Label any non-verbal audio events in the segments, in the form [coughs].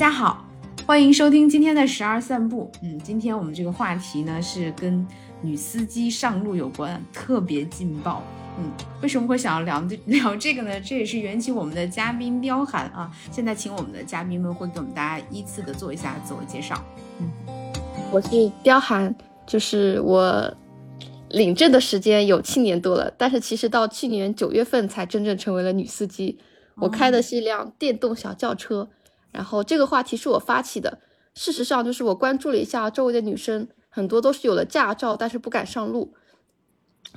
家好，欢迎收听今天的十二散步。嗯，今天我们这个话题呢是跟女司机上路有关，特别劲爆。嗯，为什么会想要聊 [laughs] 聊这个呢？这也是缘起我们的嘉宾彪寒啊。现在请我们的嘉宾们会给我们大家依次的做一下自我介绍。嗯，我是彪寒，就是我领证的时间有七年多了，但是其实到去年九月份才真正成为了女司机。我开的是一辆电动小轿车，然后这个话题是我发起的。事实上，就是我关注了一下周围的女生，很多都是有了驾照，但是不敢上路。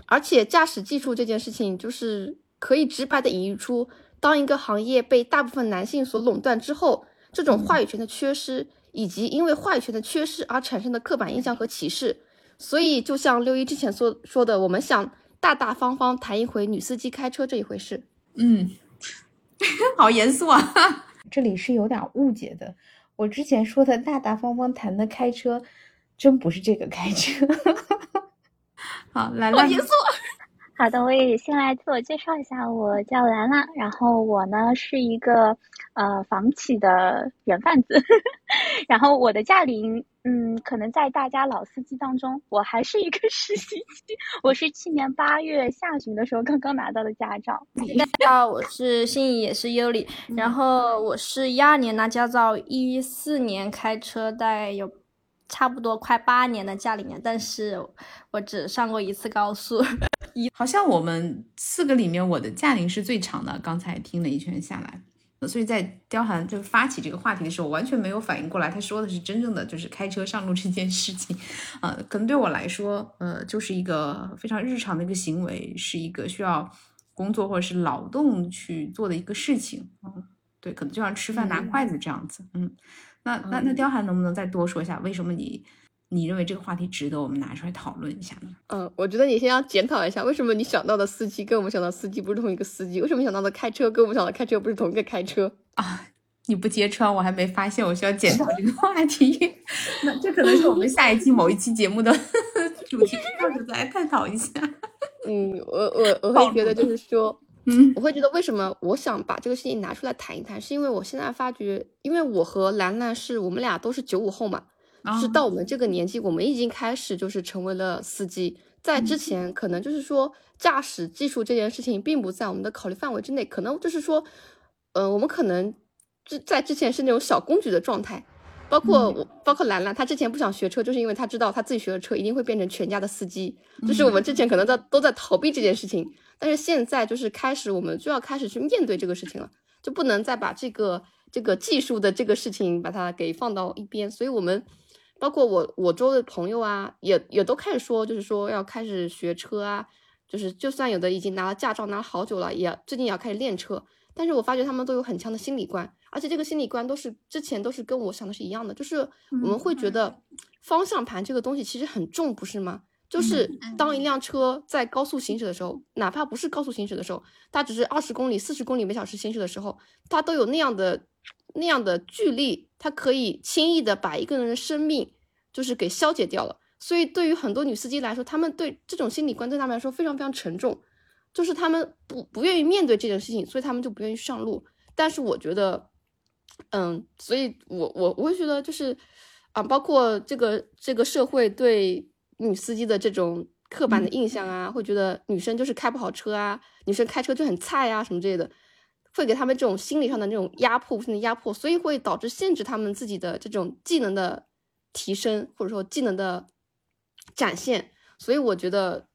而且驾驶技术这件事情，就是可以直白的引喻出，当一个行业被大部分男性所垄断之后，这种话语权的缺失，以及因为话语权的缺失而产生的刻板印象和歧视。所以，就像六一之前所说的，我们想大大方方谈一回女司机开车这一回事。嗯。[laughs] 好严肃啊！这里是有点误解的。我之前说的大大方方谈的开车，真不是这个开车。[laughs] 好，来了，严肃。好的，我也先来自我介绍一下，我叫兰兰，然后我呢是一个呃房企的人贩子，[laughs] 然后我的驾龄，嗯，可能在大家老司机当中，我还是一个实习期，我是去年八月下旬的时候刚刚拿到的驾照。大家好，我是心仪，也是优里，[laughs] 然后我是一二年拿驾照，一四年开车，大概有。差不多快八年的驾龄了，但是我只上过一次高速。一好像我们四个里面，我的驾龄是最长的。刚才听了一圈下来，所以在刁寒就发起这个话题的时候，完全没有反应过来，他说的是真正的就是开车上路这件事情。呃，可能对我来说，呃，就是一个非常日常的一个行为，是一个需要工作或者是劳动去做的一个事情。嗯，对，可能就像吃饭拿筷子这样子。嗯。那那那刁寒能不能再多说一下，为什么你你认为这个话题值得我们拿出来讨论一下呢？嗯，我觉得你先要检讨一下，为什么你想到的司机跟我们想到司机不是同一个司机？为什么想到的开车跟我们想到开车不是同一个开车啊？你不揭穿，我还没发现我需要检讨这个话题。[laughs] 那这可能是我们下一期某一期节目的 [laughs] 主题，到时候再来探讨一下。[laughs] 嗯，我我我会觉得就是说。嗯，我会觉得为什么我想把这个事情拿出来谈一谈，是因为我现在发觉，因为我和兰兰是我们俩都是九五后嘛，是到我们这个年纪，我们已经开始就是成为了司机，在之前可能就是说驾驶技术这件事情并不在我们的考虑范围之内，可能就是说，呃，我们可能之在之前是那种小公举的状态。包括我，包括兰兰，她之前不想学车，就是因为她知道她自己学了车一定会变成全家的司机。就是我们之前可能在都在逃避这件事情，但是现在就是开始，我们就要开始去面对这个事情了，就不能再把这个这个技术的这个事情把它给放到一边。所以，我们包括我我周的朋友啊，也也都开始说，就是说要开始学车啊，就是就算有的已经拿了驾照拿了好久了，也最近也要开始练车。但是我发觉他们都有很强的心理观，而且这个心理观都是之前都是跟我想的是一样的，就是我们会觉得方向盘这个东西其实很重，不是吗？就是当一辆车在高速行驶的时候，哪怕不是高速行驶的时候，它只是二十公里、四十公里每小时行驶的时候，它都有那样的那样的距离，它可以轻易的把一个人的生命就是给消解掉了。所以对于很多女司机来说，他们对这种心理观对他们来说非常非常沉重。就是他们不不愿意面对这件事情，所以他们就不愿意上路。但是我觉得，嗯，所以我我我会觉得就是，啊，包括这个这个社会对女司机的这种刻板的印象啊，会觉得女生就是开不好车啊，女生开车就很菜啊什么之类的，会给他们这种心理上的那种压迫，无限的压迫，所以会导致限制他们自己的这种技能的提升，或者说技能的展现。所以我觉得，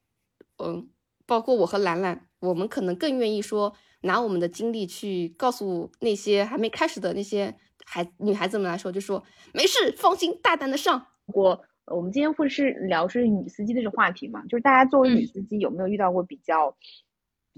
嗯。包括我和兰兰，我们可能更愿意说拿我们的经历去告诉那些还没开始的那些孩女孩子们来说，就说没事，放心，大胆的上。我我们今天会是聊是女司机的这个话题嘛？就是大家作为女司机有没有遇到过比较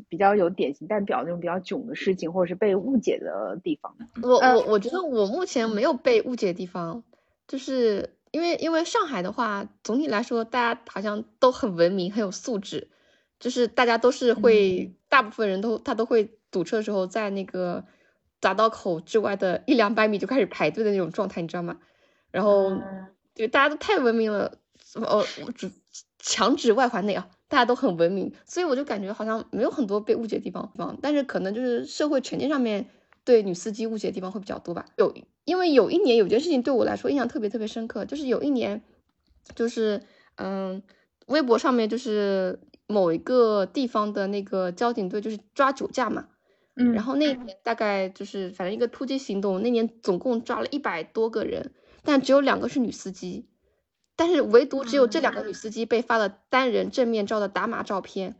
比较有典型代表那种比较囧的事情，或者是被误解的地方？我我我觉得我目前没有被误解的地方，就是因为因为上海的话，总体来说大家好像都很文明，很有素质。就是大家都是会，大部分人都他都会堵车的时候，在那个匝道口之外的一两百米就开始排队的那种状态，你知道吗？然后对大家都太文明了，哦，只强指外环内啊，大家都很文明，所以我就感觉好像没有很多被误解的地方，但是可能就是社会成见上面对女司机误解的地方会比较多吧。有，因为有一年有件事情对我来说印象特别特别深刻，就是有一年，就是嗯，微博上面就是某一个地方的那个交警队就是抓酒驾嘛，嗯，然后那年大概就是反正一个突击行动，那年总共抓了一百多个人，但只有两个是女司机，但是唯独只有这两个女司机被发了单人正面照的打码照片，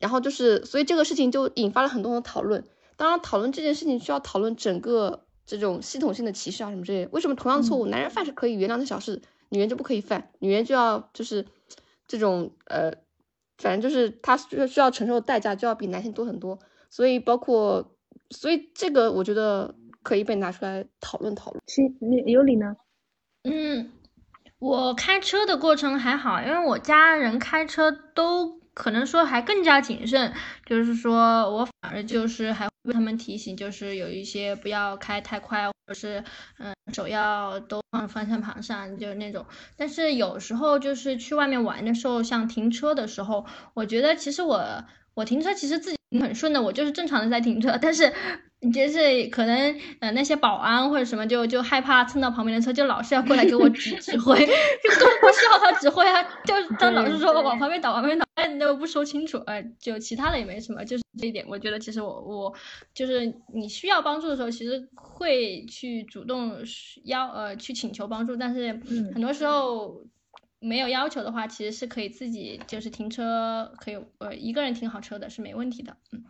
然后就是所以这个事情就引发了很多的讨论。当然，讨论这件事情需要讨论整个这种系统性的歧视啊什么之类。为什么同样错误，男人犯是可以原谅的小事，女人就不可以犯？女人就要就是这种呃，反正就是她需需要承受的代价就要比男性多很多。所以包括，所以这个我觉得可以被拿出来讨论讨论。是那尤里呢？嗯，我开车的过程还好，因为我家人开车都。可能说还更加谨慎，就是说我反而就是还为他们提醒，就是有一些不要开太快，或者是嗯手要都放方向盘上，就是那种。但是有时候就是去外面玩的时候，像停车的时候，我觉得其实我我停车其实自己很顺的，我就是正常的在停车，但是。就是可能呃那些保安或者什么就就害怕蹭到旁边的车，就老是要过来给我指 [laughs] 指挥，就都不需要他指挥啊，就他老是说往旁边倒，往旁边倒，哎，都不说清楚，哎，就其他的也没什么，就是这一点，我觉得其实我我就是你需要帮助的时候，其实会去主动要呃去请求帮助，但是很多时候没有要求的话，其实是可以自己就是停车，可以呃一个人停好车的是没问题的，嗯。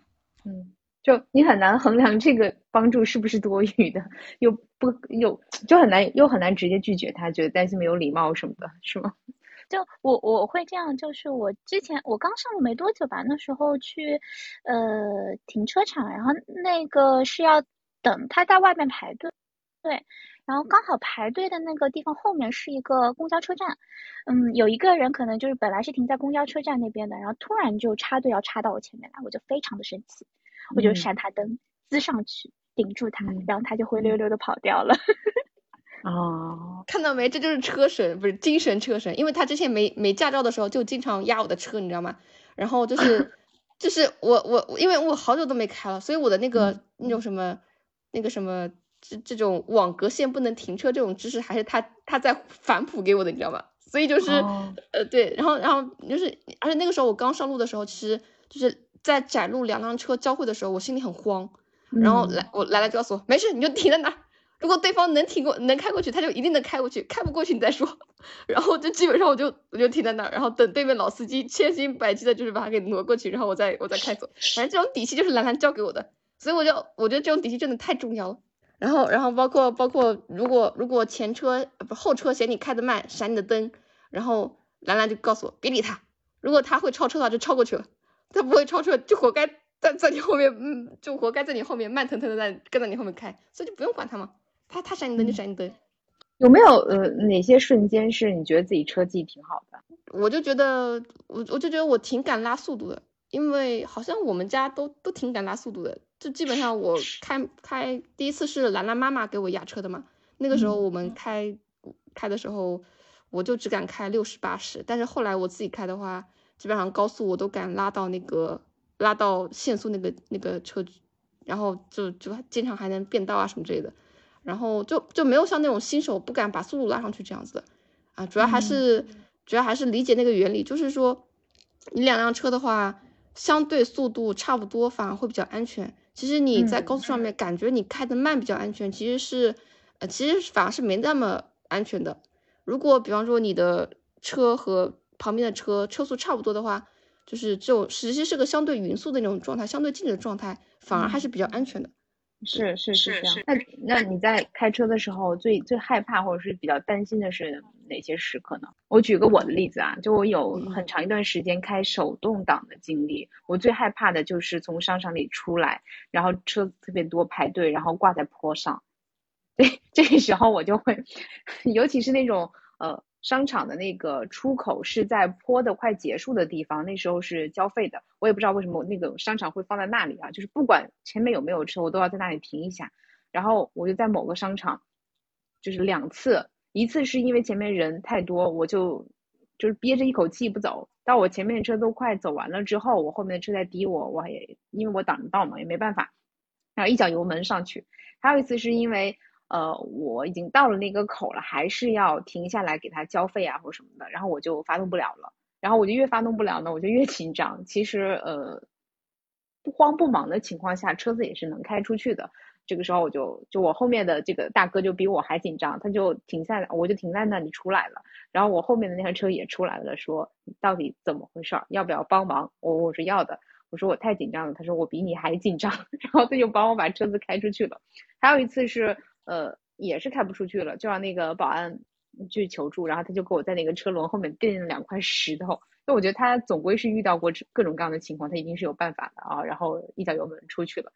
嗯。就你很难衡量这个帮助是不是多余的，又不又就很难又很难直接拒绝他，觉得担心没有礼貌什么的，是吗？[laughs] 就我我会这样，就是我之前我刚上路没多久吧，那时候去呃停车场，然后那个是要等他在外面排队，对，然后刚好排队的那个地方后面是一个公交车站，嗯，有一个人可能就是本来是停在公交车站那边的，然后突然就插队要插到我前面来，我就非常的生气。我就闪他灯，滋上去顶住他，然后他就灰溜溜的跑掉了。[laughs] 哦，看到没？这就是车神，不是精神车神。因为他之前没没驾照的时候，就经常压我的车，你知道吗？然后就是 [laughs] 就是我我因为我好久都没开了，所以我的那个那种什么那个什么这这种网格线不能停车这种知识，还是他他在反哺给我的，你知道吗？所以就是呃对，然后然后就是而且那个时候我刚上路的时候，其实就是。在窄路两辆车交汇的时候，我心里很慌，然后来我来了就告诉我没事，你就停在那儿。如果对方能停过能开过去，他就一定能开过去，开不过去你再说。[laughs] 然后就基本上我就我就停在那儿，然后等对面老司机千辛百计的就是把他给挪过去，然后我再我再开走。反正这种底气就是兰兰教给我的，所以我就我觉得这种底气真的太重要了。然后然后包括包括如果如果前车不后车嫌你开的慢，闪你的灯，然后兰兰就告诉我别理他，如果他会超车的话就超过去了。他不会超车，就活该在在你后面，嗯，就活该在你后面慢腾腾的在跟在你后面开，所以就不用管他嘛。他他闪你灯就闪你灯。有没有呃哪些瞬间是你觉得自己车技挺好的？我就觉得我我就觉得我挺敢拉速度的，因为好像我们家都都挺敢拉速度的。就基本上我开开第一次是兰兰妈妈给我压车的嘛，那个时候我们开开的时候我就只敢开六十八十，但是后来我自己开的话。基本上高速我都敢拉到那个拉到限速那个那个车，然后就就经常还能变道啊什么之类的，然后就就没有像那种新手不敢把速度拉上去这样子的啊，主要还是主要还是理解那个原理，就是说你两辆车的话，相对速度差不多反而会比较安全。其实你在高速上面感觉你开的慢比较安全，其实是呃其实反而是没那么安全的。如果比方说你的车和旁边的车车速差不多的话，就是这种实际是个相对匀速的那种状态，相对静止的状态，反而还是比较安全的。是是是这样。那那你在开车的时候最最害怕或者是比较担心的是哪些时刻呢？我举个我的例子啊，就我有很长一段时间开手动挡的经历，我最害怕的就是从商场里出来，然后车子特别多排队，然后挂在坡上。[laughs] 对，这个时候我就会，[laughs] 尤其是那种呃。商场的那个出口是在坡的快结束的地方，那时候是交费的。我也不知道为什么那个商场会放在那里啊，就是不管前面有没有车，我都要在那里停一下。然后我就在某个商场，就是两次，一次是因为前面人太多，我就就是憋着一口气不走，到我前面的车都快走完了之后，我后面的车在逼我，我也因为我挡着道嘛，也没办法。然后一脚油门上去。还有一次是因为呃我已经到了那个口了，还是要停下来给他交费啊或什么的，然后我就发动不了了。然后我就越发动不了呢，我就越紧张。其实呃不慌不忙的情况下，车子也是能开出去的。这个时候我就就我后面的这个大哥就比我还紧张，他就停下来，我就停在那里出来了。然后我后面的那台车也出来了，说到底怎么回事儿？要不要帮忙？我我说要的。我说我太紧张了。他说我比你还紧张。[laughs] 然后他就帮我把车子开出去了。还有一次是呃也是开不出去了，就让那个保安去求助，然后他就给我在那个车轮后面垫了两块石头。那我觉得他总归是遇到过各种各样的情况，他一定是有办法的啊。然后一脚油门出去了。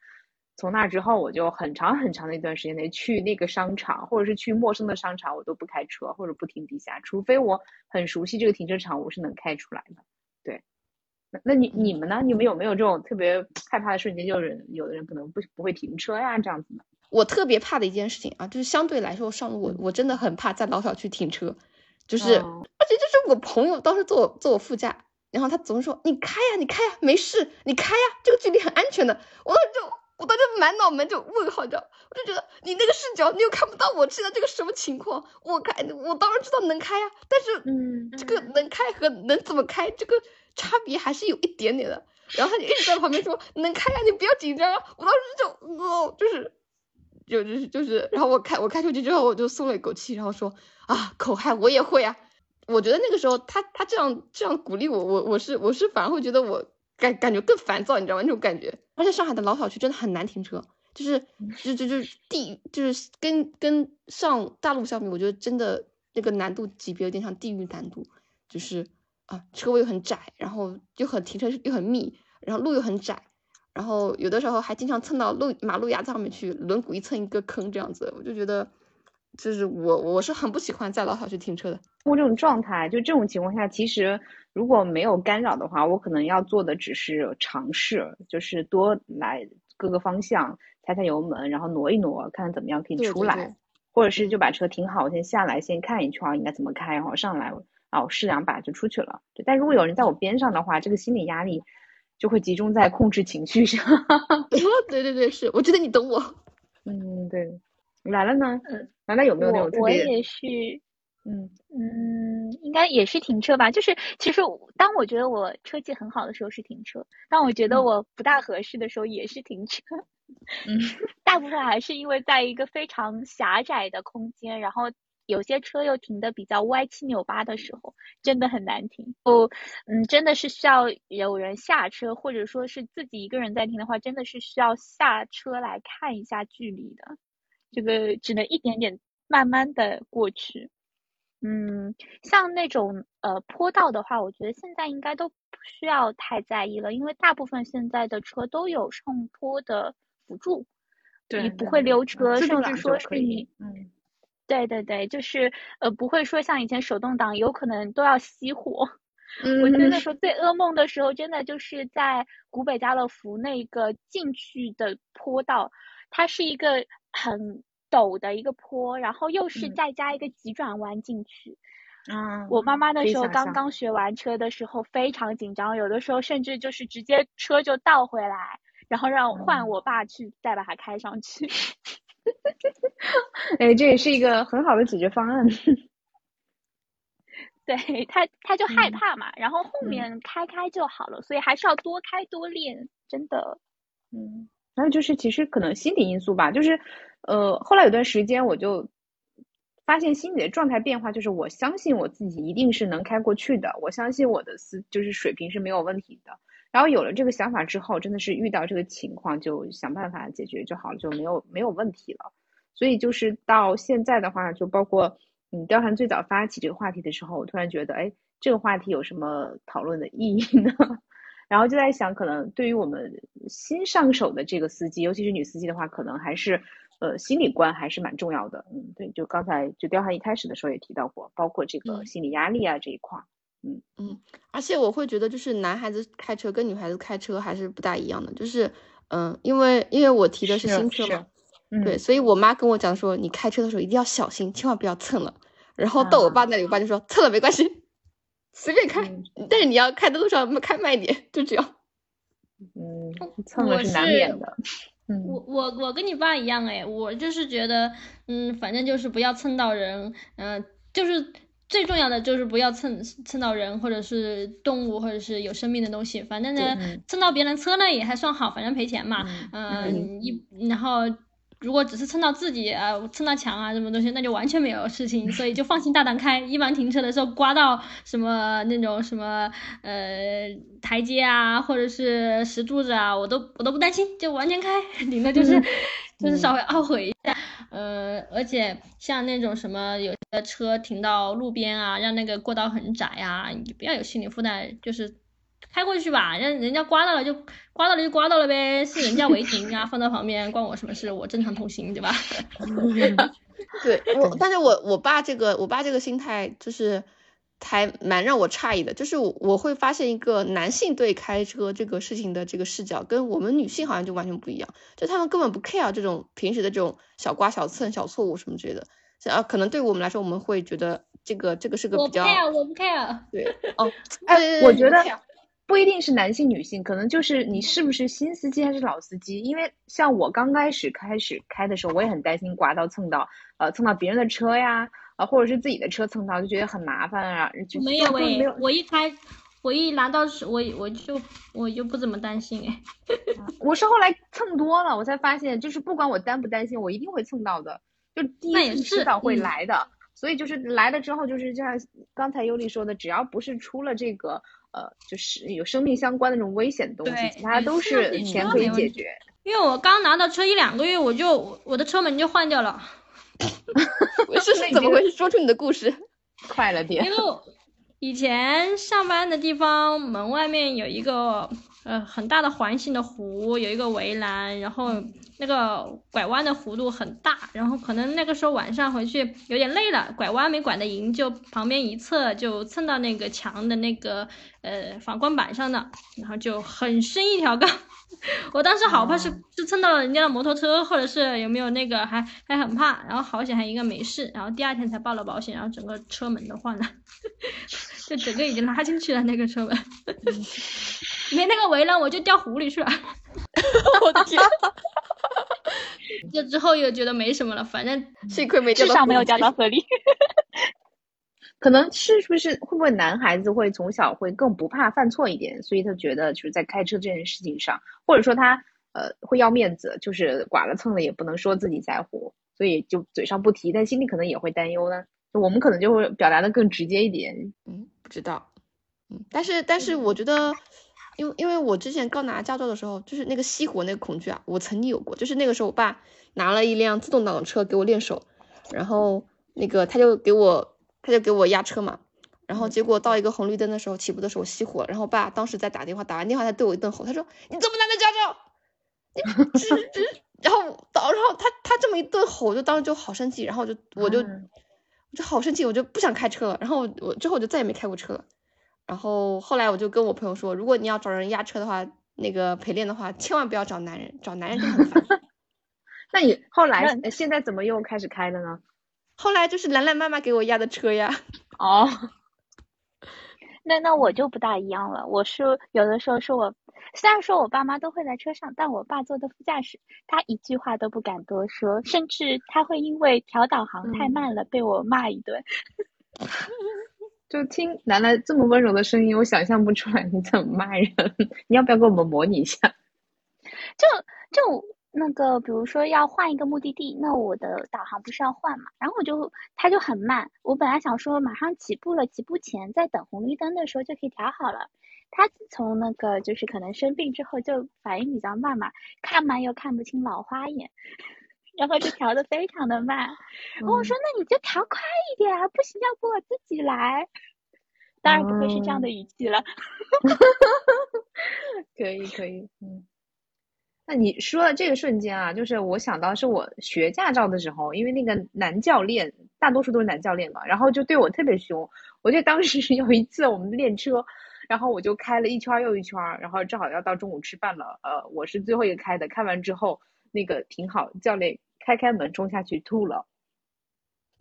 从那之后，我就很长很长的一段时间内去那个商场，或者是去陌生的商场，我都不开车或者不停地下，除非我很熟悉这个停车场，我是能开出来的。对，那那你你们呢？你们有没有这种特别害怕的瞬间？就是有的人可能不不会停车呀，这样子的。我特别怕的一件事情啊，就是相对来说上路，我我真的很怕在老小区停车，就是而且就是我朋友当时坐我坐我副驾，然后他总是说你开呀，你开呀，没事，你开呀，这个距离很安全的，我当时就。我当时满脑门就问号，你知道？我就觉得你那个视角，你又看不到我现在这个什么情况。我开，我当然知道能开呀，但是，嗯，这个能开和能怎么开，这个差别还是有一点点的。然后他就一直在旁边说能开呀，你不要紧张啊。我当时就，哦，就是，就就是就是，然后我开我开出去之后，我就松了一口气，然后说啊，口嗨我也会啊。我觉得那个时候他他这样这样鼓励我，我我是我是反而会觉得我。感感觉更烦躁，你知道吗？那种感觉，而且上海的老小区真的很难停车，就是就就就是地就是跟跟上大陆相比，我觉得真的那个难度级别有点像地狱难度，就是啊车位又很窄，然后又很停车又很密，然后路又很窄，然后有的时候还经常蹭到路马路牙子上面去，轮毂一蹭一个坑这样子，我就觉得就是我我是很不喜欢在老小区停车的。过这种状态，就这种情况下，其实。如果没有干扰的话，我可能要做的只是尝试，就是多来各个方向踩踩油门，然后挪一挪，看看怎么样可以出来，或者是就把车停好，我先下来先看一圈应该怎么开，然后上来啊，我试两把就出去了。对，但如果有人在我边上的话，这个心理压力就会集中在控制情绪上。[laughs] 对对对，是，我觉得你懂我。嗯，对。来了呢？嗯，来了有没有那种特别？我也是。嗯嗯，应该也是停车吧。就是其实当我觉得我车技很好的时候是停车，当我觉得我不大合适的时候也是停车。嗯，[laughs] 大部分还是因为在一个非常狭窄的空间，然后有些车又停的比较歪七扭八的时候，真的很难停。哦，嗯，真的是需要有人下车，或者说是自己一个人在停的话，真的是需要下车来看一下距离的。这个只能一点点慢慢的过去。嗯，像那种呃坡道的话，我觉得现在应该都不需要太在意了，因为大部分现在的车都有上坡的辅助，你不会溜车，甚至说是你，嗯，对对对，就是呃不会说像以前手动挡有可能都要熄火。嗯，我真的说最噩梦的时候，真的就是在古北家乐福那个进去的坡道，它是一个很。陡的一个坡，然后又是再加一个急转弯进去。嗯，我妈妈那时候刚刚学完车的时候非常紧张，有的时候甚至就是直接车就倒回来，然后让换我爸去再把它开上去。[laughs] 哎，这也是一个很好的解决方案。[laughs] 对他，他就害怕嘛，然后后面开开就好了，所以还是要多开多练，真的。嗯，还有就是其实可能心理因素吧，就是。呃，后来有段时间我就发现心理的状态变化，就是我相信我自己一定是能开过去的，我相信我的思就是水平是没有问题的。然后有了这个想法之后，真的是遇到这个情况就想办法解决就好了，就没有没有问题了。所以就是到现在的话，就包括嗯，貂蝉最早发起这个话题的时候，我突然觉得，哎，这个话题有什么讨论的意义呢？[laughs] 然后就在想，可能对于我们新上手的这个司机，尤其是女司机的话，可能还是。呃，心理观还是蛮重要的，嗯，对，就刚才就貂蝉一开始的时候也提到过，包括这个心理压力啊这一块，嗯嗯嗯，而且我会觉得就是男孩子开车跟女孩子开车还是不大一样的，就是嗯，因为因为我提的是新车嘛，对，所以我妈跟我讲说，你开车的时候一定要小心，千万不要蹭了。然后到我爸那里，我爸就说蹭了没关系，随便开，但是你要开的路上开慢一点，就这样。嗯，蹭了是难免的。我我我跟你爸一样哎，我就是觉得，嗯，反正就是不要蹭到人，嗯，就是最重要的就是不要蹭蹭到人或者是动物或者是有生命的东西。反正呢，蹭到别人车呢也还算好，反正赔钱嘛。嗯，一然后。如果只是蹭到自己啊，蹭到墙啊，什么东西，那就完全没有事情，所以就放心大胆开。一般停车的时候刮到什么那种什么呃台阶啊，或者是石柱子啊，我都我都不担心，就完全开，[laughs] 顶多就是就是稍微懊悔一下。呃，而且像那种什么有的车停到路边啊，让那个过道很窄呀，你不要有心理负担，就是。开过去吧，让人家刮到了就刮到了就刮到了呗，是人家违停啊，放在旁边关我什么事？我正常通行，对吧？[laughs] [laughs] 对，我但是我我爸这个我爸这个心态就是还蛮让我诧异的，就是我我会发现一个男性对开车这个事情的这个视角跟我们女性好像就完全不一样，就他们根本不 care 这种平时的这种小刮小蹭小错误什么之类的，啊，可能对我们来说我们会觉得这个这个是个比较我不 care，我不 care，对，[laughs] 哦，[laughs] 哎，我觉得。不一定是男性女性，可能就是你是不是新司机还是老司机？因为像我刚开始开始开的时候，我也很担心刮到蹭到，呃，蹭到别人的车呀，啊，或者是自己的车蹭到，就觉得很麻烦啊。没有诶，我一开，我一拿到是，我我就我就不怎么担心哎。我是后来蹭多了，我才发现，就是不管我担不担心，我一定会蹭到的，就第一次迟早会来的。所以就是来了之后，就是就像刚才尤丽说的，只要不是出了这个。呃，就是有生命相关的那种危险的东西，其他都是钱可以解决。因为我刚拿到车一两个月，我就我的车门就换掉了。是 [laughs] 是怎么回事？说出你的故事，[laughs] 快了点。因为以前上班的地方门外面有一个呃很大的环形的湖，有一个围栏，然后那个拐弯的弧度很大，然后可能那个时候晚上回去有点累了，拐弯没拐得赢，就旁边一侧就蹭到那个墙的那个呃反光板上了，然后就很深一条杠。[laughs] 我当时好怕是是蹭到了人家的摩托车，或者是有没有那个还还很怕，然后好险还应该没事，然后第二天才报了保险，然后整个车门都换了，[laughs] 就整个已经拉进去了那个车门，没那个围栏我就掉湖里去了，我的天，[laughs] 就之后又觉得没什么了，反正幸亏没掉至少没有掉到河里。[laughs] 可能是不是会不会男孩子会从小会更不怕犯错一点，所以他觉得就是在开车这件事情上，或者说他呃会要面子，就是剐了蹭了也不能说自己在乎，所以就嘴上不提，但心里可能也会担忧呢。我们可能就会表达的更直接一点。嗯，不知道。嗯，但是但是我觉得，因为因为我之前刚拿驾照的时候，就是那个熄火那个恐惧啊，我曾经有过。就是那个时候我爸拿了一辆自动挡的车给我练手，然后那个他就给我。他就给我压车嘛，然后结果到一个红绿灯的时候，起步的时候熄火，然后我爸当时在打电话，打完电话他对我一顿吼，他说你怎么拿的驾照？你 [laughs] 然后到然后他他这么一顿吼，我就当时就好生气，然后就我就我就好生气，我就不想开车了，然后我之后我就再也没开过车了。然后后来我就跟我朋友说，如果你要找人压车的话，那个陪练的话，千万不要找男人，找男人就很烦。[laughs] 那你后来现在怎么又开始开了呢？后来就是兰兰妈妈给我压的车呀。[laughs] 哦，那那我就不大一样了。我是有的时候是我，虽然说我爸妈都会在车上，但我爸坐的副驾驶，他一句话都不敢多说，甚至他会因为调导航太慢了被我骂一顿。[laughs] 就听兰兰这么温柔的声音，我想象不出来你怎么骂人。你要不要给我们模拟一下？就就。那个，比如说要换一个目的地，那我的导航不是要换嘛？然后我就，它就很慢。我本来想说马上起步了，起步前在等红绿灯的时候就可以调好了。他自从那个就是可能生病之后就反应比较慢嘛，看慢又看不清老花眼，然后就调的非常的慢。然后我说那你就调快一点啊，不行要不我自己来。当然不会是这样的语气了。[laughs] 可以可以，嗯。那你说的这个瞬间啊，就是我想到是我学驾照的时候，因为那个男教练大多数都是男教练嘛，然后就对我特别凶。我记得当时有一次我们练车，然后我就开了一圈又一圈，然后正好要到中午吃饭了，呃，我是最后一个开的。开完之后，那个挺好，教练开开门冲下去吐了。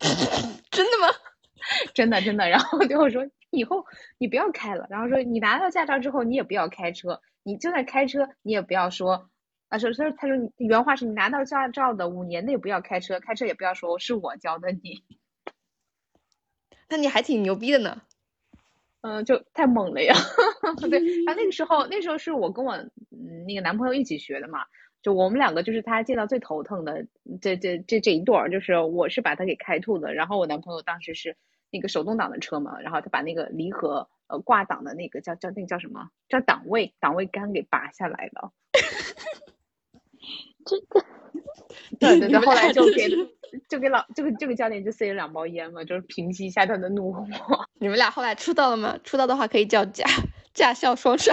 [laughs] 真的吗？[laughs] 真的真的。然后对我说：“以后你不要开了。”然后说：“你拿到驾照之后，你也不要开车，你就算开车，你也不要说。”啊，说说他说原话是你拿到驾照的五年内不要开车，开车也不要说是我教的你。那你还挺牛逼的呢。嗯，就太猛了呀。[laughs] 对，他那个时候那时候是我跟我那个男朋友一起学的嘛，就我们两个就是他见到最头疼的这这这这一对儿，就是我是把他给开吐的，然后我男朋友当时是那个手动挡的车嘛，然后他把那个离合呃挂档的那个叫叫那个叫什么叫档位档位杆给拔下来了。[laughs] [laughs] 这个，对对对，后来就给就给老这个这个教练就塞了两包烟嘛，就是平息一下他的怒火。你们俩后来出道了吗？出道的话可以叫驾 [laughs] 驾校双杀。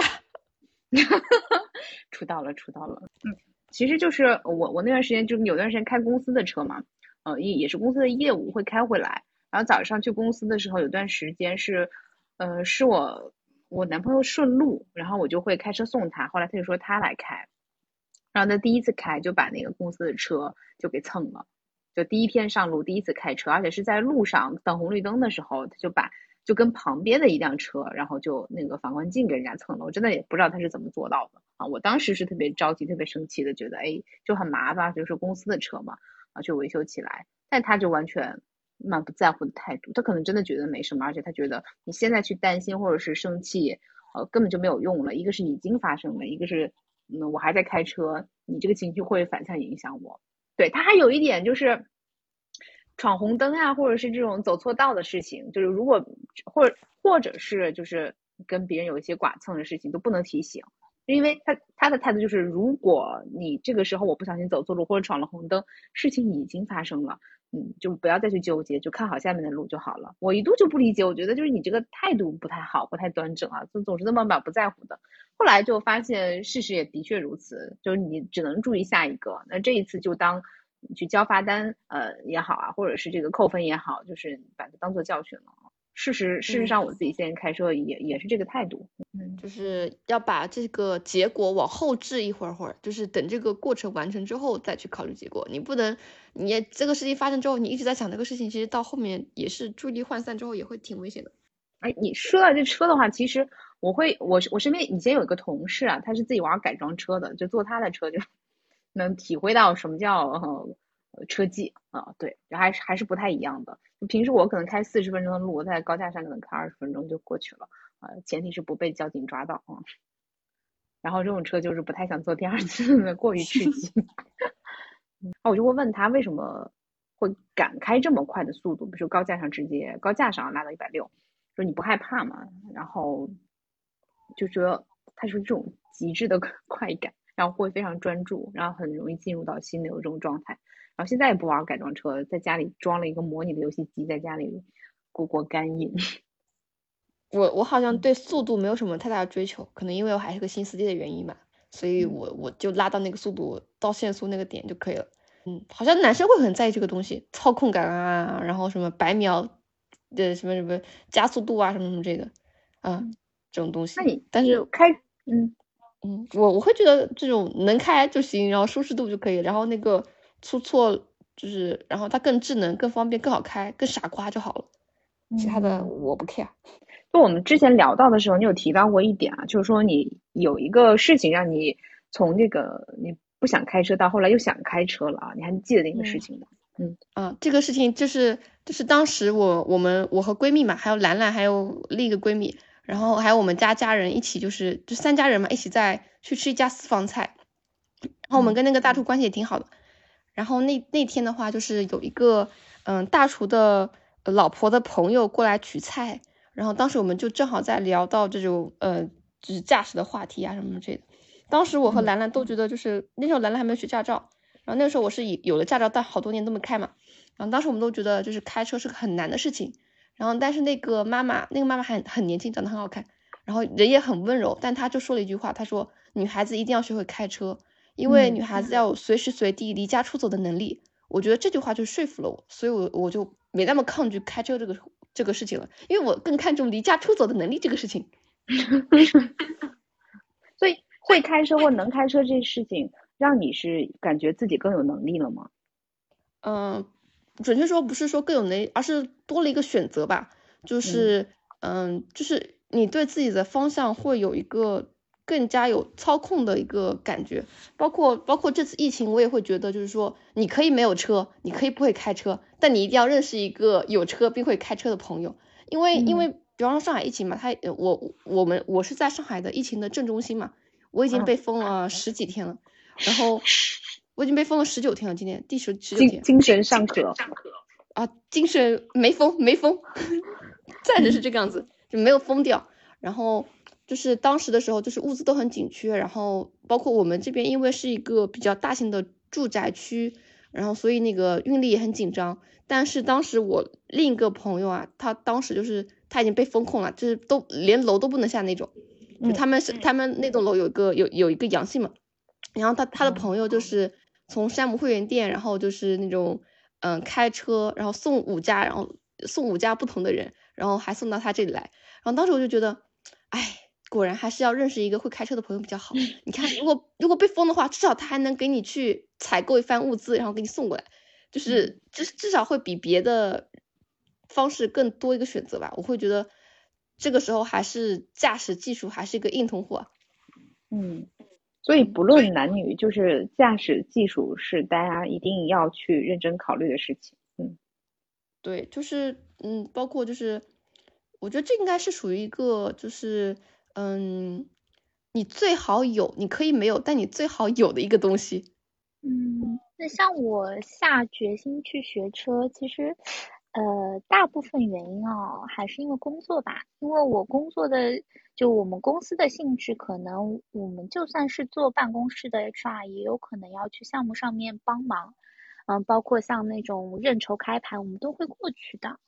出道了，出道了。嗯，其实就是我我那段时间就有段时间开公司的车嘛，呃也也是公司的业务会开回来，然后早上去公司的时候有段时间是，呃是我我男朋友顺路，然后我就会开车送他，后来他就说他来开。然后他第一次开就把那个公司的车就给蹭了，就第一天上路第一次开车，而且是在路上等红绿灯的时候，他就把就跟旁边的一辆车，然后就那个反光镜给人家蹭了。我真的也不知道他是怎么做到的啊！我当时是特别着急、特别生气的，觉得哎就很麻烦，就是公司的车嘛，啊去维修起来。但他就完全满不在乎的态度，他可能真的觉得没什么，而且他觉得你现在去担心或者是生气，呃根本就没有用了。一个是已经发生了，一个是。嗯，我还在开车，你这个情绪会反向影响我。对他还有一点就是闯红灯啊，或者是这种走错道的事情，就是如果或者或者是就是跟别人有一些剐蹭的事情都不能提醒，因为他他的态度就是，如果你这个时候我不小心走错路或者闯了红灯，事情已经发生了。嗯，就不要再去纠结，就看好下面的路就好了。我一度就不理解，我觉得就是你这个态度不太好，不太端正啊，总总是那么满不在乎的。后来就发现事实也的确如此，就是你只能注意下一个。那这一次就当去交罚单，呃也好啊，或者是这个扣分也好，就是把它当做教训了。事实事实上，我自己现在开车也也是这个态度，嗯，就是要把这个结果往后置一会儿会儿，就是等这个过程完成之后再去考虑结果。你不能，你这个事情发生之后，你一直在想这个事情，其实到后面也是注意力涣散之后也会挺危险的。哎，你说到这车的话，其实我会，我我身边以前有一个同事啊，他是自己玩改装车的，就坐他的车就能体会到什么叫。车技啊，对，还是还是不太一样的。平时我可能开四十分钟的路，我在高架上可能开二十分钟就过去了啊，前提是不被交警抓到啊。然后这种车就是不太想坐第二次，[laughs] 过于刺激。[laughs] 啊，我就会问他为什么会敢开这么快的速度，比如说高架上直接高架上拉到一百六，说你不害怕吗？然后就说他说这种极致的 [laughs] 快感，然后会非常专注，然后很容易进入到心流这种状态。然后现在也不玩改装车，在家里装了一个模拟的游戏机，在家里过过干瘾。[laughs] 我我好像对速度没有什么太大的追求，可能因为我还是个新司机的原因吧，所以我我就拉到那个速度到限速那个点就可以了。嗯，好像男生会很在意这个东西，操控感啊，然后什么百秒的什么什么加速度啊，什么什么这个啊这种东西。那你但是开嗯嗯，我我会觉得这种能开就行，然后舒适度就可以，然后那个。出错就是，然后它更智能、更方便、更好开、更傻瓜就好了。其他的我不 care。就我们之前聊到的时候，你有提到过一点啊，就是说你有一个事情让你从这个你不想开车到后来又想开车了啊？你还记得那个事情吗？嗯啊，这个事情就是就是当时我我们我和闺蜜嘛，还有兰兰，还有另一个闺蜜，然后还有我们家家人一起，就是就三家人嘛，一起在去吃一家私房菜。然后我们跟那个大厨关系也挺好的。然后那那天的话，就是有一个嗯大厨的老婆的朋友过来取菜，然后当时我们就正好在聊到这种呃就是驾驶的话题啊什么之类的。当时我和兰兰都觉得，就是那时候兰兰还没有学驾照，然后那个时候我是以有了驾照，但好多年都没开嘛。然后当时我们都觉得，就是开车是个很难的事情。然后但是那个妈妈，那个妈妈还很年轻，长得很好看，然后人也很温柔，但她就说了一句话，她说女孩子一定要学会开车。因为女孩子要有随时随地离家出走的能力，我觉得这句话就说服了我，所以我我就没那么抗拒开车这个这个事情了，因为我更看重离家出走的能力这个事情。[laughs] 所以会开车或能开车这事情，让你是感觉自己更有能力了吗？嗯，准确说不是说更有能力，而是多了一个选择吧。就是嗯，就是你对自己的方向会有一个更加有操控的一个感觉。包括包括这次疫情，我也会觉得就是说，你可以没有车，你可以不会开车，但你一定要认识一个有车并会开车的朋友，因为因为比方说上海疫情嘛，他我我们我是在上海的疫情的正中心嘛，我已经被封了十几天了，然后我已经被封了十九天了，今天第十十九天，精神尚可啊，精神没封没封，[laughs] 暂时是这个样子，就没有封掉。然后就是当时的时候，就是物资都很紧缺，然后包括我们这边，因为是一个比较大型的住宅区，然后所以那个运力也很紧张。但是当时我另一个朋友啊，他当时就是他已经被封控了，就是都连楼都不能下那种，就他们是他们那栋楼有一个有有一个阳性嘛，然后他他的朋友就是从山姆会员店，然后就是那种。嗯，开车然后送五家，然后送五家不同的人，然后还送到他这里来。然后当时我就觉得，哎，果然还是要认识一个会开车的朋友比较好。你看，如果如果被封的话，至少他还能给你去采购一番物资，然后给你送过来，就是至至少会比别的方式更多一个选择吧。我会觉得这个时候还是驾驶技术还是一个硬通货。嗯。所以不论男女，就是驾驶技术是大家一定要去认真考虑的事情。嗯，对，就是嗯，包括就是，我觉得这应该是属于一个就是嗯，你最好有，你可以没有，但你最好有的一个东西。嗯，那像我下决心去学车，其实。呃，大部分原因啊，还是因为工作吧。因为我工作的就我们公司的性质，可能我们就算是做办公室的 HR，也有可能要去项目上面帮忙。嗯，包括像那种认筹开盘，我们都会过去的。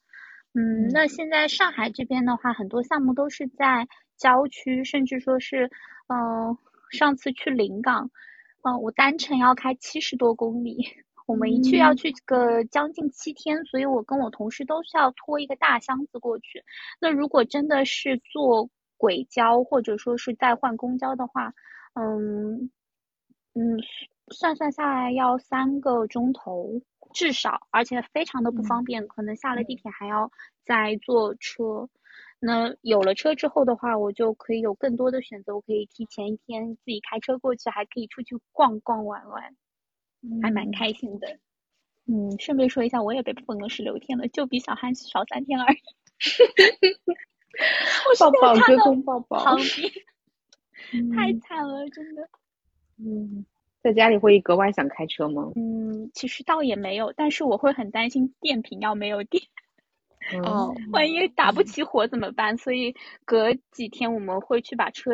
嗯，那现在上海这边的话，很多项目都是在郊区，甚至说是，嗯，上次去临港，嗯，我单程要开七十多公里。我们一去要去个将近七天，所以我跟我同事都是要拖一个大箱子过去。那如果真的是坐轨交或者说是再换公交的话，嗯嗯，算算下来要三个钟头至少，而且非常的不方便，可能下了地铁还要再坐车。那有了车之后的话，我就可以有更多的选择，我可以提前一天自己开车过去，还可以出去逛逛玩玩。还蛮开心的，嗯，顺便说一下，我也被封了十六天了，就比小汉少三天而已。[laughs] 抱抱，隔空抱抱，旁边 [laughs] 太惨了，真的。嗯，在家里会格外想开车吗？嗯，其实倒也没有，但是我会很担心电瓶要没有电，哦，万一打不起火怎么办？所以隔几天我们会去把车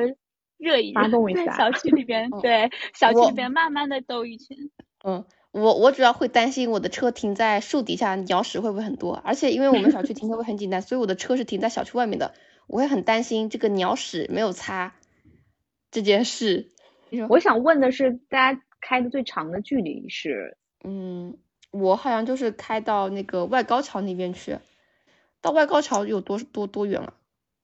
热一发动一下，小区里边，[laughs] 对，小区里边慢慢的兜一圈。嗯，我我主要会担心我的车停在树底下，鸟屎会不会很多？而且因为我们小区停车位很简单，所以我的车是停在小区外面的，我会很担心这个鸟屎没有擦这件事。我想问的是，大家开的最长的距离是？嗯，我好像就是开到那个外高桥那边去，到外高桥有多多多远了？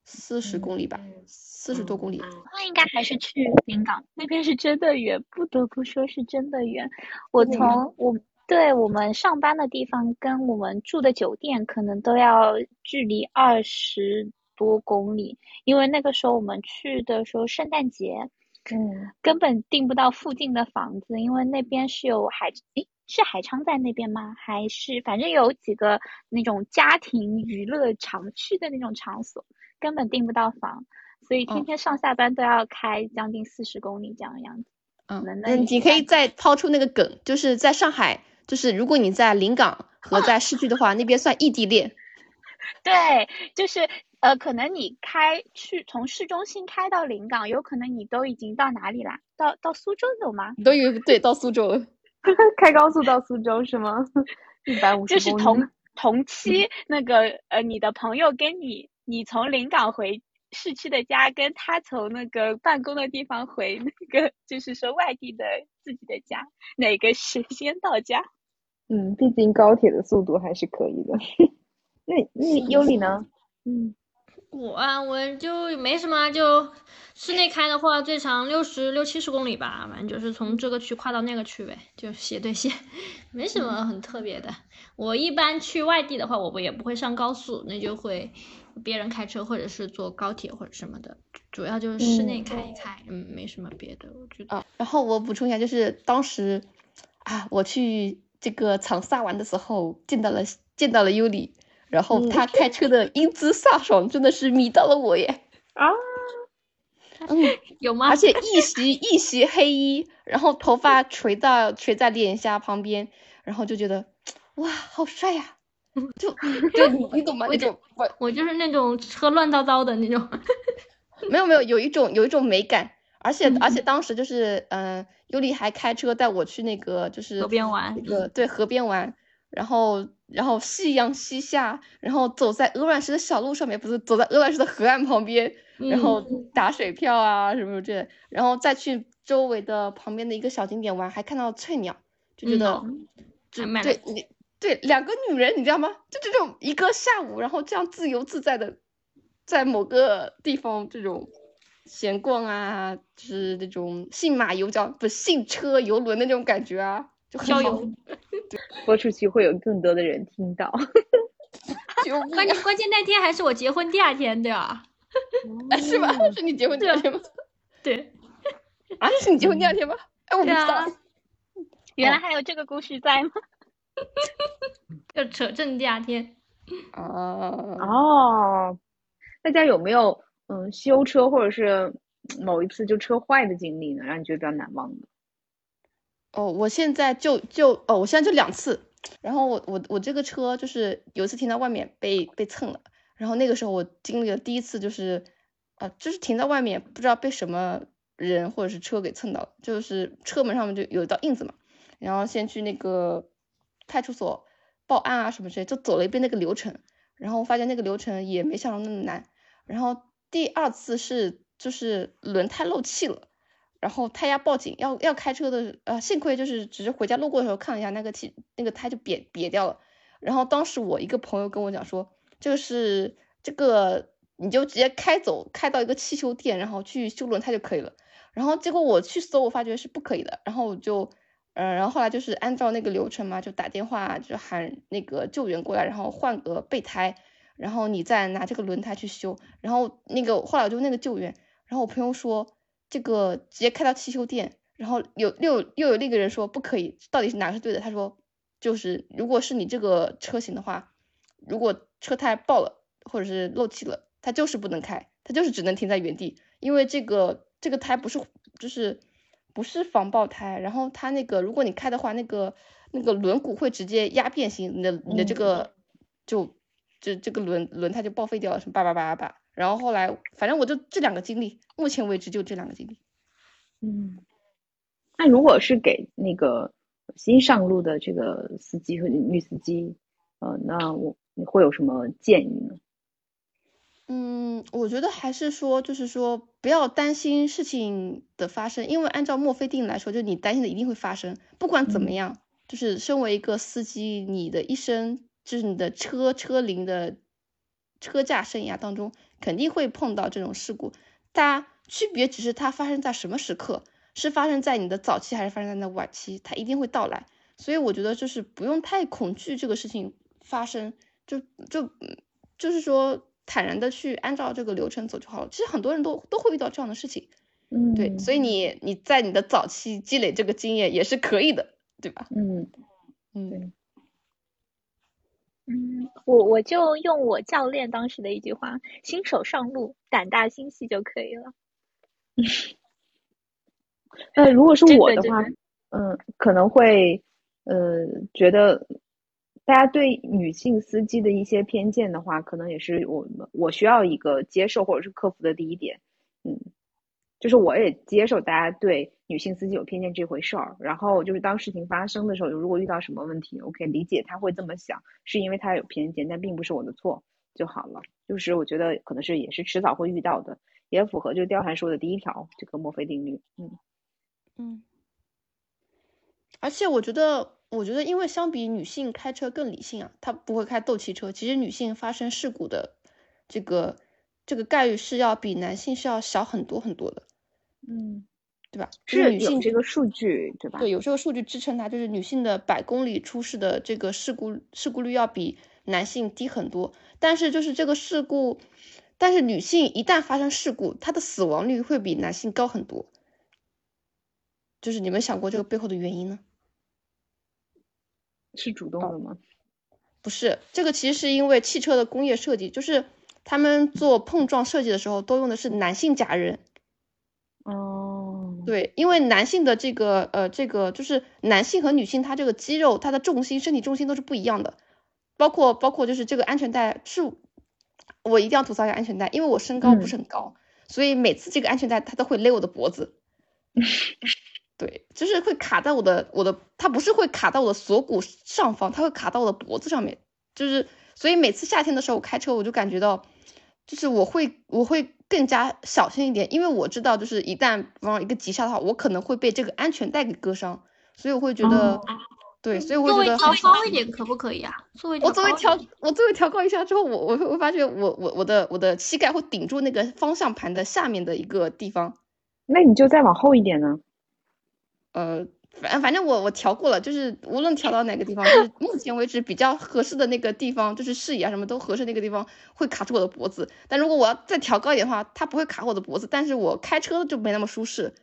四十公里吧。四十多公里，那应该还是去临港那边是真的远，不得不说是真的远。我从我对我们上班的地方跟我们住的酒店可能都要距离二十多公里，因为那个时候我们去的时候圣诞节，嗯，根本订不到附近的房子，因为那边是有海，诶，是海昌在那边吗？还是反正有几个那种家庭娱乐常去的那种场所，根本订不到房。所以天天上下班都要开将近四十公里这样的样子。嗯，那你可以再抛出那个梗，就是在上海，就是如果你在临港和在市区的话，那边算异地恋。[laughs] 对，就是呃，可能你开去从市中心开到临港，有可能你都已经到哪里啦？到到苏州有吗？都有对，到苏州，[laughs] 开高速到苏州是吗？[laughs] 一百五十就是同 [laughs] 同期那个呃，你的朋友跟你，你从临港回。市区的家跟他从那个办公的地方回那个，就是说外地的自己的家，哪个是先到家？嗯，毕竟高铁的速度还是可以的。那那尤里呢？嗯，我啊，我就没什么，就室内开的话，最长六十六七十公里吧，反正就是从这个区跨到那个区呗，就斜对斜，没什么很特别的。我一般去外地的话，我不也不会上高速，那就会别人开车或者是坐高铁或者什么的，主要就是室内开一开，嗯，没什么别的，我觉得。啊，然后我补充一下，就是当时啊，我去这个长沙玩的时候，见到了见到了尤里。然后他开车的英姿飒爽，真的是迷到了我耶！啊，嗯，[laughs] 有吗？而且一袭一袭黑衣，然后头发垂到垂在脸颊旁边，然后就觉得哇，好帅呀！[laughs] 就就你你懂吗？那种我我就是那种车乱糟糟的那种，[laughs] 没有没有，有一种有一种美感，而且而且当时就是嗯，尤里还开车带我去那个就是河边玩，那个对河边玩，然后。然后夕阳西下，然后走在鹅卵石的小路上面，不是走在鹅卵石的河岸旁边，然后打水漂啊什么之类，然后再去周围的旁边的一个小景点玩，还看到翠鸟，就觉得，对你对两个女人，你知道吗？就这种一个下午，然后这样自由自在的在某个地方这种闲逛啊，就是那种信马由缰，不信车游轮的那种感觉啊。就郊游，[laughs] 播出去会有更多的人听到。[laughs] [laughs] 关键关键那天还是我结婚第二天，对吧？是吧？是你结婚第二天吗？对。啊，是你结婚第二天吗？哎，我不知道。原来还有这个故事在吗？要扯证第二天。哦哦，大家有没有嗯修车或者是某一次就车坏的经历呢？让你觉得比较难忘的？哦，我现在就就哦，我现在就两次。然后我我我这个车就是有一次停在外面被被蹭了，然后那个时候我经历了第一次就是，呃，就是停在外面不知道被什么人或者是车给蹭到了，就是车门上面就有一道印子嘛。然后先去那个派出所报案啊什么之类，就走了一遍那个流程，然后发现那个流程也没想到那么难。然后第二次是就是轮胎漏气了。然后胎压报警，要要开车的，呃，幸亏就是只是回家路过的时候看了一下那个气，那个胎就瘪瘪掉了。然后当时我一个朋友跟我讲说，就是这个你就直接开走，开到一个汽修店，然后去修轮胎就可以了。然后结果我去搜，我发觉是不可以的。然后我就，嗯，然后后来就是按照那个流程嘛，就打电话就喊那个救援过来，然后换个备胎，然后你再拿这个轮胎去修。然后那个后来我就那个救援，然后我朋友说。这个直接开到汽修店，然后有又又有另一个人说不可以，到底是哪个是对的？他说就是如果是你这个车型的话，如果车胎爆了或者是漏气了，它就是不能开，它就是只能停在原地，因为这个这个胎不是就是不是防爆胎，然后它那个如果你开的话，那个那个轮毂会直接压变形，你的你的这个就就这个轮轮胎就报废掉了，什么叭叭叭叭。然后后来，反正我就这两个经历，目前为止就这两个经历。嗯，那如果是给那个新上路的这个司机和女司机，呃，那我你会有什么建议呢？嗯，我觉得还是说，就是说不要担心事情的发生，因为按照墨菲定律来说，就你担心的一定会发生。不管怎么样，就是身为一个司机，你的一生就是你的车车龄的车驾生涯当中。肯定会碰到这种事故，大家区别只是它发生在什么时刻，是发生在你的早期还是发生在那晚期，它一定会到来。所以我觉得就是不用太恐惧这个事情发生，就就就是说坦然的去按照这个流程走就好了。其实很多人都都会遇到这样的事情，嗯，对，所以你你在你的早期积累这个经验也是可以的，对吧？嗯嗯。嗯，我我就用我教练当时的一句话：“新手上路，胆大心细就可以了。[laughs] ”那，如果是我的话，嗯，可能会呃觉得大家对女性司机的一些偏见的话，可能也是我们我需要一个接受或者是克服的第一点，嗯。就是我也接受大家对女性司机有偏见这回事儿，然后就是当事情发生的时候，如果遇到什么问题，我可以理解他会这么想，是因为他有偏见，但并不是我的错就好了。就是我觉得可能是也是迟早会遇到的，也符合就貂蝉说的第一条这个墨菲定律。嗯嗯，而且我觉得，我觉得因为相比女性开车更理性啊，她不会开斗气车。其实女性发生事故的这个。这个概率是要比男性是要小很多很多的。嗯，对吧？是女性这个数据，对吧？对，有这个数据支撑它，就是女性的百公里出事的这个事故事故率要比男性低很多。但是就是这个事故，但是女性一旦发生事故，她的死亡率会比男性高很多。就是你们想过这个背后的原因呢？是主动的吗？不是，这个其实是因为汽车的工业设计，就是他们做碰撞设计的时候都用的是男性假人。哦，对，因为男性的这个呃，这个就是男性和女性，他这个肌肉、他的重心、身体重心都是不一样的，包括包括就是这个安全带是，我一定要吐槽一下安全带，因为我身高不是很高，所以每次这个安全带它都会勒我的脖子，[laughs] 对，就是会卡在我的我的，它不是会卡到我的锁骨上方，它会卡到我的脖子上面，就是所以每次夏天的时候我开车我就感觉到，就是我会我会。更加小心一点，因为我知道，就是一旦往一个急刹的话，我可能会被这个安全带给割伤，所以我会觉得，对，所以我觉得调高一点可不可以啊？座位我作为调，我作为调高一下之后，我我会我发觉我我我的我的膝盖会顶住那个方向盘的下面的一个地方，那你就再往后一点呢？呃。反反正我我调过了，就是无论调到哪个地方，就是 [coughs] 目前为止比较合适的那个地方，就是视野啊什么都合适那个地方会卡住我的脖子。但如果我要再调高一点的话，它不会卡我的脖子，但是我开车就没那么舒适。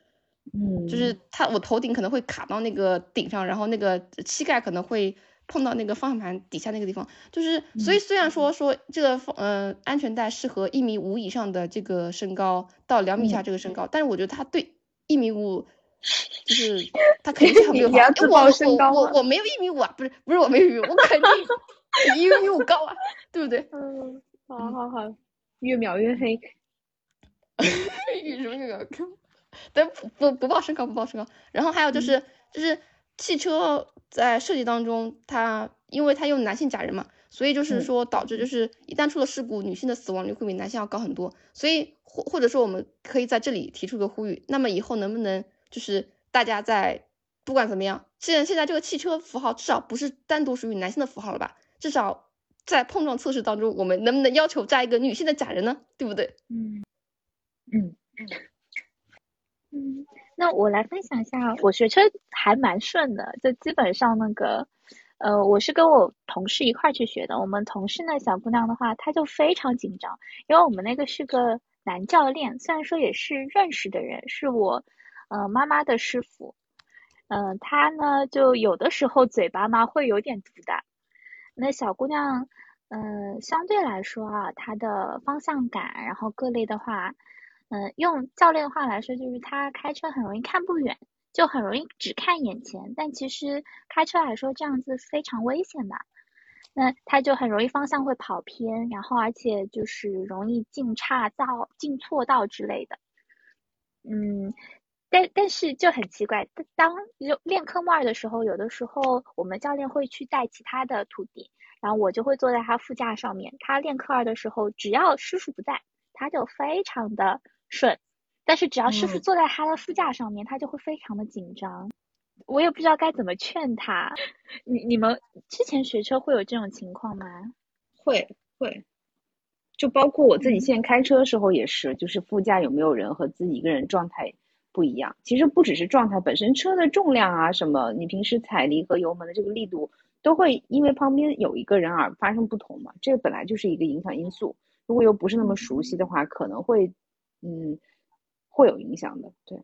嗯，就是它我头顶可能会卡到那个顶上，然后那个膝盖可能会碰到那个方向盘底下那个地方。就是所以虽然说说这个嗯安全带适合一米五以上的这个身高到两米以下这个身高，但是我觉得它对一米五。就是他肯定是很没有 [laughs] 因为我我我没有一米五啊，不是不是我没有一米五，我肯定比一米五高啊，[laughs] 对不对？嗯，好好好，越描越黑，越什么越描越黑？但不不不报身高不报身高。然后还有就是就是汽车在设计当中，它因为它用男性假人嘛，所以就是说导致就是一旦出了事故，女性的死亡率会比男性要高很多。所以或或者说我们可以在这里提出个呼吁，那么以后能不能？就是大家在不管怎么样，现现在这个汽车符号至少不是单独属于男性的符号了吧？至少在碰撞测试当中，我们能不能要求加一个女性的假人呢？对不对？嗯嗯嗯嗯。那我来分享一下，我学车还蛮顺的，就基本上那个，呃，我是跟我同事一块去学的。我们同事那小姑娘的话，她就非常紧张，因为我们那个是个男教练，虽然说也是认识的人，是我。呃，妈妈的师傅，嗯，他呢就有的时候嘴巴嘛会有点毒的。那小姑娘，嗯，相对来说啊，她的方向感，然后各类的话，嗯，用教练的话来说，就是她开车很容易看不远，就很容易只看眼前。但其实开车来说，这样子非常危险的。那他就很容易方向会跑偏，然后而且就是容易进岔道、进错道之类的。嗯。但但是就很奇怪，当就练科目二的时候，有的时候我们教练会去带其他的徒弟，然后我就会坐在他副驾上面。他练科二的时候，只要师傅不在，他就非常的顺；但是只要师傅坐在他的副驾上面，他就会非常的紧张。我也不知道该怎么劝他。你你们之前学车会有这种情况吗？会会，就包括我自己现在开车的时候也是，就是副驾有没有人和自己一个人状态。不一样，其实不只是状态本身，车的重量啊，什么，你平时踩离合、油门的这个力度，都会因为旁边有一个人而发生不同嘛。这个本来就是一个影响因素。如果又不是那么熟悉的话，可能会，嗯，会有影响的。对，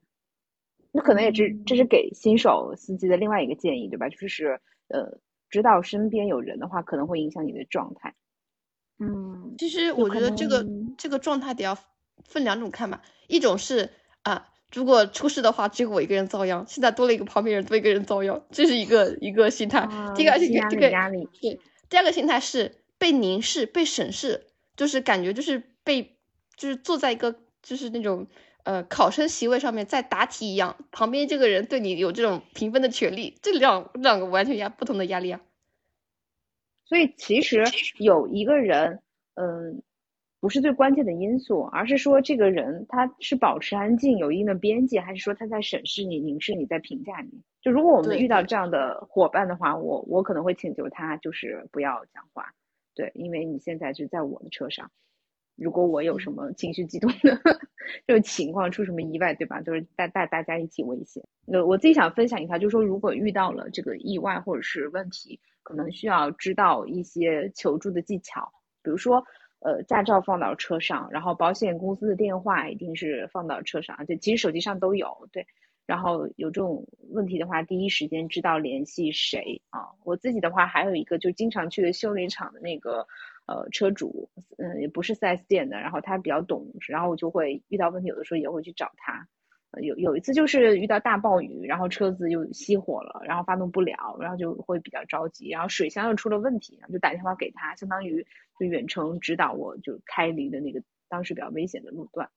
那可能也是这是给新手司机的另外一个建议，对吧？就是呃，知道身边有人的话，可能会影响你的状态。嗯，其实我觉得这个这个状态得要分两种看吧，一种是啊。如果出事的话，只有我一个人遭殃。现在多了一个旁边人，多一个人遭殃，这是一个一个心态。第二个这个压力，对，第二个心态是被凝视、被审视，就是感觉就是被就是坐在一个就是那种呃考生席位上面在答题一样，旁边这个人对你有这种评分的权利，这两两个完全压不同的压力啊。所以其实有一个人，嗯。不是最关键的因素，而是说这个人他是保持安静有一定的边界，还是说他在审视你、凝视你、在评价你？就如果我们遇到这样的伙伴的话，我我可能会请求他就是不要讲话，对，因为你现在就在我的车上，如果我有什么情绪激动的 [laughs] 这种情况，出什么意外，对吧？就是带带大家一起危险。那我自己想分享一下，就是说，如果遇到了这个意外或者是问题，可能需要知道一些求助的技巧，比如说，呃，驾照放到车上，然后保险公司的电话一定是放到车上，就其实手机上都有，对。然后有这种问题的话，第一时间知道联系谁啊？我自己的话还有一个，就经常去的修理厂的那个。呃，车主，嗯，也不是四 S 店的，然后他比较懂，然后我就会遇到问题，有的时候也会去找他。有有一次就是遇到大暴雨，然后车子又熄火了，然后发动不了，然后就会比较着急，然后水箱又出了问题，然后就打电话给他，相当于就远程指导我，就开离的那个当时比较危险的路段。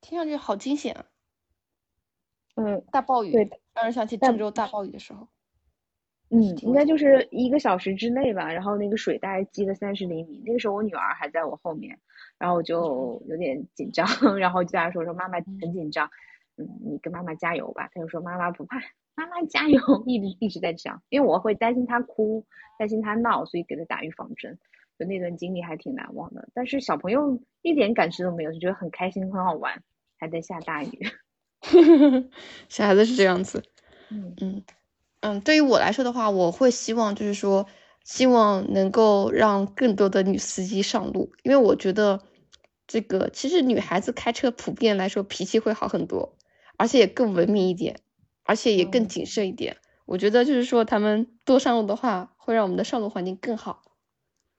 听上去好惊险啊！嗯，大暴雨，对，让人想起郑州大暴雨的时候。嗯，应该就是一个小时之内吧。然后那个水大概积了三十厘米。那个时候我女儿还在我后面，然后我就有点紧张，[laughs] 然后就跟她说说妈妈很紧张，嗯，你跟妈妈加油吧。她就说妈妈不怕，妈妈加油，[laughs] 一直一直在讲，因为我会担心她哭，担心她闹，所以给她打预防针。就那段经历还挺难忘的。但是小朋友一点感知都没有，就觉得很开心很好玩，还在下大雨。[laughs] 小孩子是这样子，嗯嗯。嗯，对于我来说的话，我会希望就是说，希望能够让更多的女司机上路，因为我觉得这个其实女孩子开车普遍来说脾气会好很多，而且也更文明一点，而且也更谨慎一点。我觉得就是说，他们多上路的话，会让我们的上路环境更好。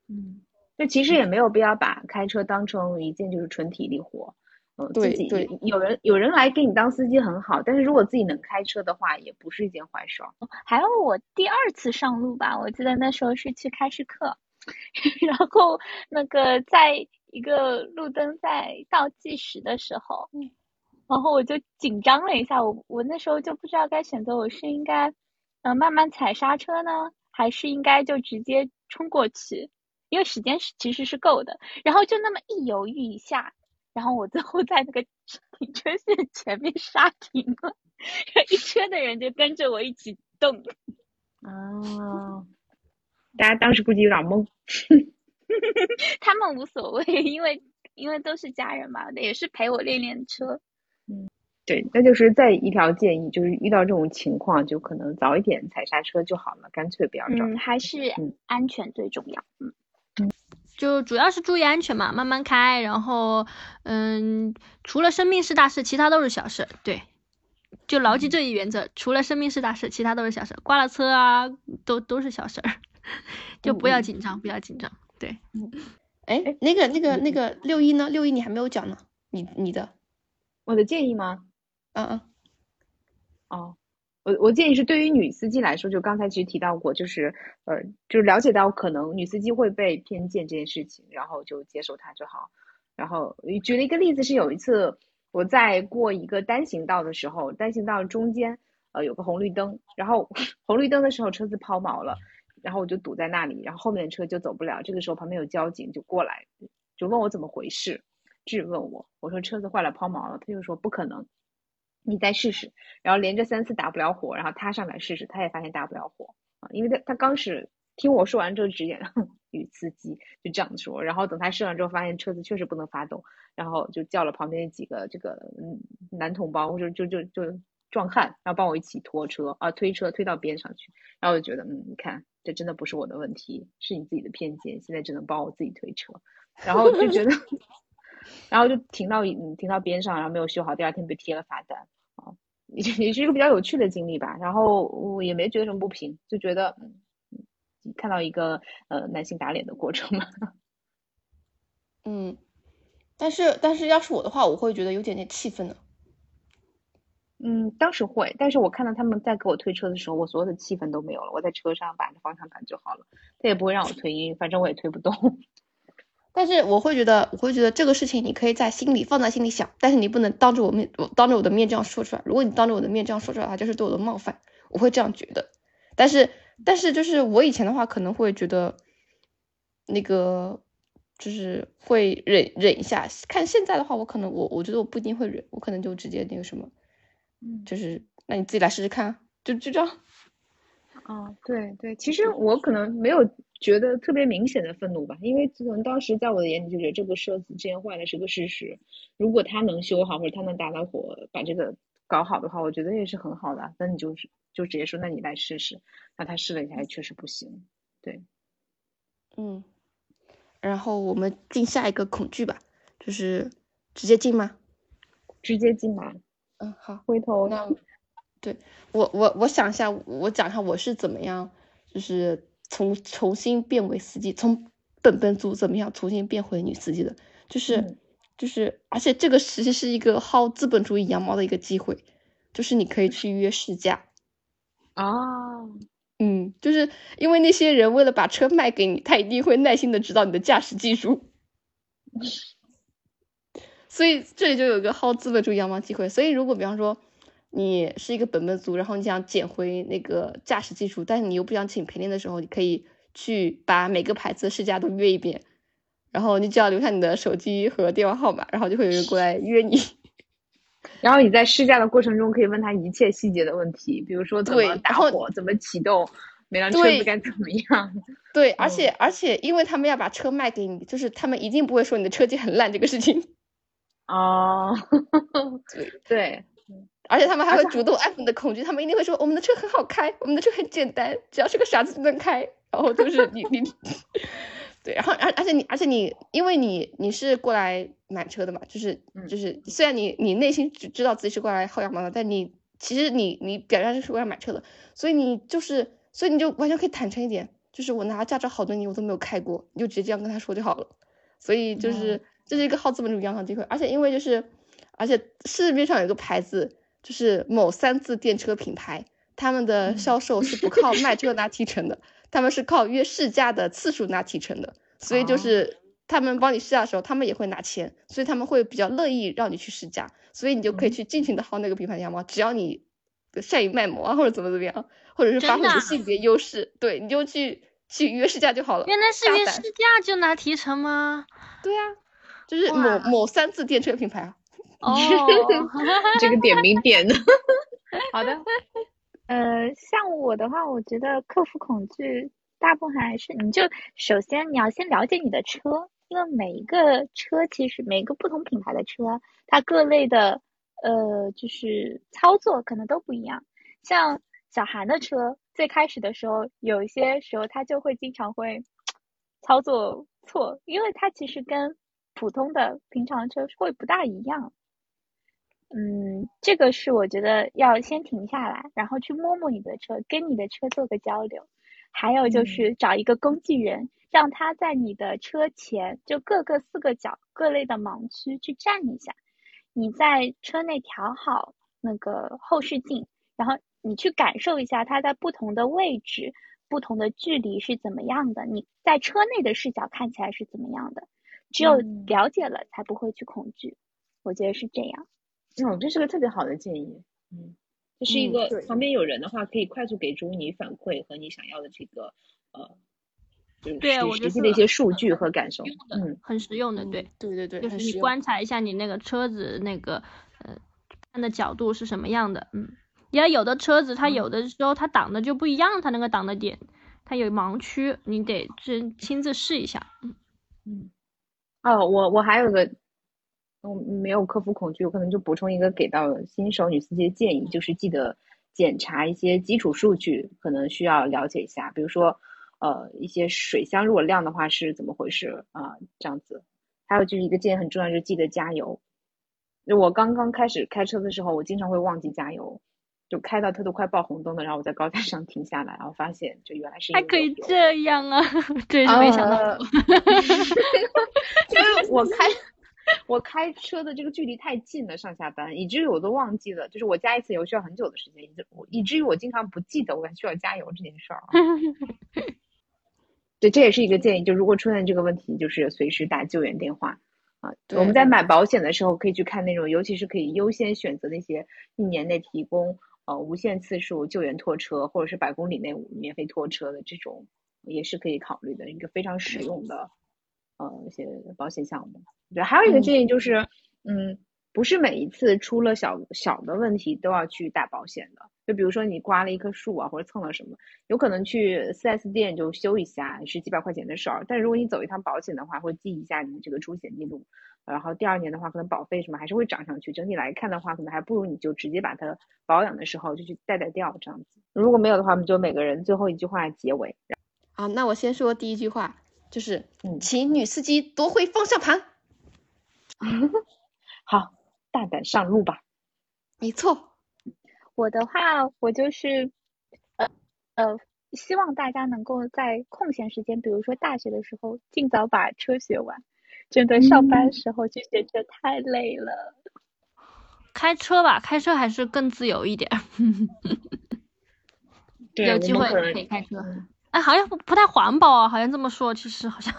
嗯，那其实也没有必要把开车当成一件就是纯体力活。嗯，自己有人有人来给你当司机很好，但是如果自己能开车的话，也不是一件坏事。还有我第二次上路吧，我记得那时候是去开市课，[laughs] 然后那个在一个路灯在倒计时的时候，嗯然后我就紧张了一下，我我那时候就不知道该选择我是应该嗯慢慢踩刹车呢，还是应该就直接冲过去，因为时间是其实是够的，然后就那么一犹豫一下。然后我最后在那个 [laughs] 停车线前面刹停了，一车的人就跟着我一起动。哦，[laughs] 大家当时估计有点懵。[laughs] 他们无所谓，因为因为都是家人嘛，也是陪我练练车。嗯，对，那就是再一条建议，就是遇到这种情况，就可能早一点踩刹车就好了，干脆不要撞。嗯，还是安全最重要。嗯嗯。就主要是注意安全嘛，慢慢开，然后，嗯，除了生命是大事，其他都是小事。对，就牢记这一原则，除了生命是大事，其他都是小事。刮了车啊，都都是小事儿，[laughs] 就不要紧张，不要紧张。对，哎，那个那个那个六一呢？六一你还没有讲呢，你你的，我的建议吗？嗯嗯，哦。我我建议是，对于女司机来说，就刚才其实提到过，就是呃，就是了解到可能女司机会被偏见这件事情，然后就接受它就好。然后举了一个例子，是有一次我在过一个单行道的时候，单行道中间呃有个红绿灯，然后 [laughs] 红绿灯的时候车子抛锚了，然后我就堵在那里，然后后面的车就走不了。这个时候旁边有交警就过来，就问我怎么回事，质问我。我说车子坏了抛锚了，他就说不可能。你再试试，然后连着三次打不了火，然后他上来试试，他也发现打不了火。啊，因为他他刚是听我说完之后直接女司机就这样说，然后等他试完之后发现车子确实不能发动，然后就叫了旁边几个这个嗯男同胞或者就就就壮汉，然后帮我一起拖车啊推车推到边上去，然后我就觉得嗯你看这真的不是我的问题，是你自己的偏见，现在只能帮我自己推车，然后就觉得，[laughs] 然后就停到停到边上，然后没有修好，第二天被贴了罚单。也也是一个比较有趣的经历吧，然后我也没觉得什么不平，就觉得嗯，看到一个呃男性打脸的过程嘛。[laughs] 嗯，但是但是要是我的话，我会觉得有点点气愤的。嗯，当时会，但是我看到他们在给我推车的时候，我所有的气氛都没有了，我在车上把着方向盘就好了，他也不会让我推，因为反正我也推不动。但是我会觉得，我会觉得这个事情你可以在心里放在心里想，但是你不能当着我面，我当着我的面这样说出来。如果你当着我的面这样说出来，它就是对我的冒犯，我会这样觉得。但是，但是就是我以前的话可能会觉得，那个就是会忍忍一下。看现在的话，我可能我我觉得我不一定会忍，我可能就直接那个什么，嗯，就是那你自己来试试看，就就这样。嗯，对对，其实我可能没有觉得特别明显的愤怒吧，因为可能当时在我的眼里就觉得这个车子之前坏了是个事实，如果他能修好或者他能打打火把这个搞好的话，我觉得也是很好的。那你就是就直接说，那你来试试。那他试了一下，确实不行。对，嗯，然后我们进下一个恐惧吧，就是直接进吗？直接进吧。嗯，好，回头那。对我，我我想一下，我讲一下我是怎么样，就是从重新变为司机，从本本组怎么样重新变回女司机的，就是就是，而且这个实际是一个薅资本主义羊毛的一个机会，就是你可以去约试驾。啊，嗯，就是因为那些人为了把车卖给你，他一定会耐心的指导你的驾驶技术，[laughs] 所以这里就有一个薅资本主义羊毛机会。所以如果比方说。你是一个本本族，然后你想捡回那个驾驶技术，但是你又不想请陪练的时候，你可以去把每个牌子的试驾都约一遍，然后你只要留下你的手机和电话号码，然后就会有人过来约你。[laughs] 然后你在试驾的过程中可以问他一切细节的问题，比如说怎么打火、怎么启动，每辆车子该怎么样。对，[laughs] 而且而且因为他们要把车卖给你，就是他们一定不会说你的车技很烂这个事情。哦，对 [laughs] 对。而且他们还会主动安抚你的恐惧，他们一定会说我们的车很好开，我们的车很简单，只要是个傻子就能开。然后就是你 [laughs] 你，对，然后而而且你而且你，因为你你是过来买车的嘛，就是就是虽然你你内心只知道自己是过来薅羊毛的，但你其实你你表面上是过来买车的，所以你就是所以你就完全可以坦诚一点，就是我拿驾照好多年我都没有开过，你就直接这样跟他说就好了。所以就是这是一个薅资本主义羊毛机会，而且因为就是而且市面上有个牌子。就是某三字电车品牌，他们的销售是不靠卖车拿提成的，他们是靠约试驾的次数拿提成的。所以就是他们帮你试驾的时候，他们也会拿钱，所以他们会比较乐意让你去试驾，所以你就可以去尽情的薅那个品牌的羊毛，只要你善于卖萌啊，或者怎么怎么样，或者是发挥你的性别优势，对，你就去去约试驾就好了。原来是约试驾就拿提成吗？对呀，就是某某三字电车品牌啊。哦，[laughs] 这个点名点的，[laughs] 好的。[laughs] 呃，像我的话，我觉得克服恐惧，大部分还是你就首先你要先了解你的车，因为每一个车其实每个不同品牌的车，它各类的呃就是操作可能都不一样。像小韩的车，最开始的时候，有一些时候他就会经常会操作错，因为它其实跟普通的平常车会不大一样。嗯，这个是我觉得要先停下来，然后去摸摸你的车，跟你的车做个交流。还有就是找一个工具人，让他在你的车前就各个四个角各类的盲区去站一下。你在车内调好那个后视镜，然后你去感受一下它在不同的位置、不同的距离是怎么样的。你在车内的视角看起来是怎么样的？只有了解了，才不会去恐惧。我觉得是这样。哦，这是个特别好的建议。嗯，这是一个旁边有人的话，可以快速给出你反馈和你想要的这个呃，就是实际的一些数据和感受。嗯，很实用的，对，对对对，就是你观察一下你那个车子那个呃看的角度是什么样的。嗯，因为有的车子它有的时候它挡的就不一样，它那个挡的点它有盲区，你得真亲自试一下。嗯嗯，哦，我我还有个。没有克服恐惧，我可能就补充一个给到新手女司机的建议，就是记得检查一些基础数据，可能需要了解一下，比如说，呃，一些水箱如果亮的话是怎么回事啊？这样子。还有就是一个建议很重要，就是记得加油。就我刚刚开始开车的时候，我经常会忘记加油，就开到它都快爆红灯了，然后我在高架上停下来，然后发现就原来是还可以这样啊，[laughs] 真是没想到，因 [laughs] 为 [laughs] 我开。我开车的这个距离太近了，上下班，以至于我都忘记了，就是我加一次油需要很久的时间，以至以至于我经常不记得我还需要加油这件事儿。[laughs] 对，这也是一个建议，就如果出现这个问题，就是随时打救援电话啊。我们在买保险的时候可以去看那种，尤其是可以优先选择那些一年内提供呃无限次数救援拖车，或者是百公里内免费拖车的这种，也是可以考虑的一个非常实用的呃一些保险项目。对，还有一个建议就是，嗯，不是每一次出了小小的问题都要去打保险的。就比如说你刮了一棵树啊，或者蹭了什么，有可能去 4S 店就修一下，是几百块钱的事儿。但如果你走一趟保险的话，会记一下你这个出险记录，然后第二年的话，可能保费什么还是会涨上去。整体来看的话，可能还不如你就直接把它保养的时候就去带带掉这样子。如果没有的话，我们就每个人最后一句话结尾。好，那我先说第一句话，就是请女司机夺回方向盘。[laughs] 好，大胆上路吧。没错。我的话，我就是，呃呃，希望大家能够在空闲时间，比如说大学的时候，尽早把车学完。真的上班时候去学车太累了。开车吧，开车还是更自由一点。[laughs] 有机会可以开车。哎，好像不不太环保啊，好像这么说，其实好像。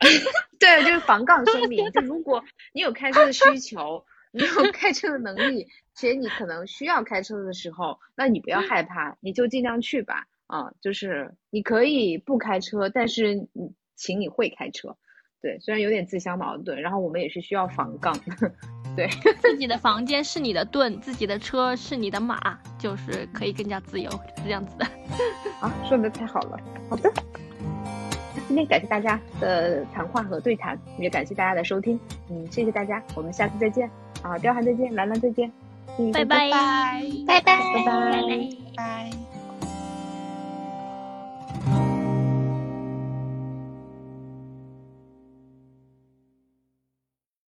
[laughs] 对，就是防 [laughs] 杠声明，就如果你有开车的需求。你有开车的能力，且你可能需要开车的时候，那你不要害怕，你就尽量去吧。啊，就是你可以不开车，但是你请你会开车。对，虽然有点自相矛盾，然后我们也是需要防杠。对，[laughs] 自己的房间是你的盾，自己的车是你的马，就是可以更加自由，是这样子的。啊，说的太好了。好的。今天感谢大家的谈话和对谈，也感谢大家的收听。嗯，谢谢大家，我们下次再见。啊，貂蝉再见，兰兰再见，拜拜拜拜拜拜拜拜。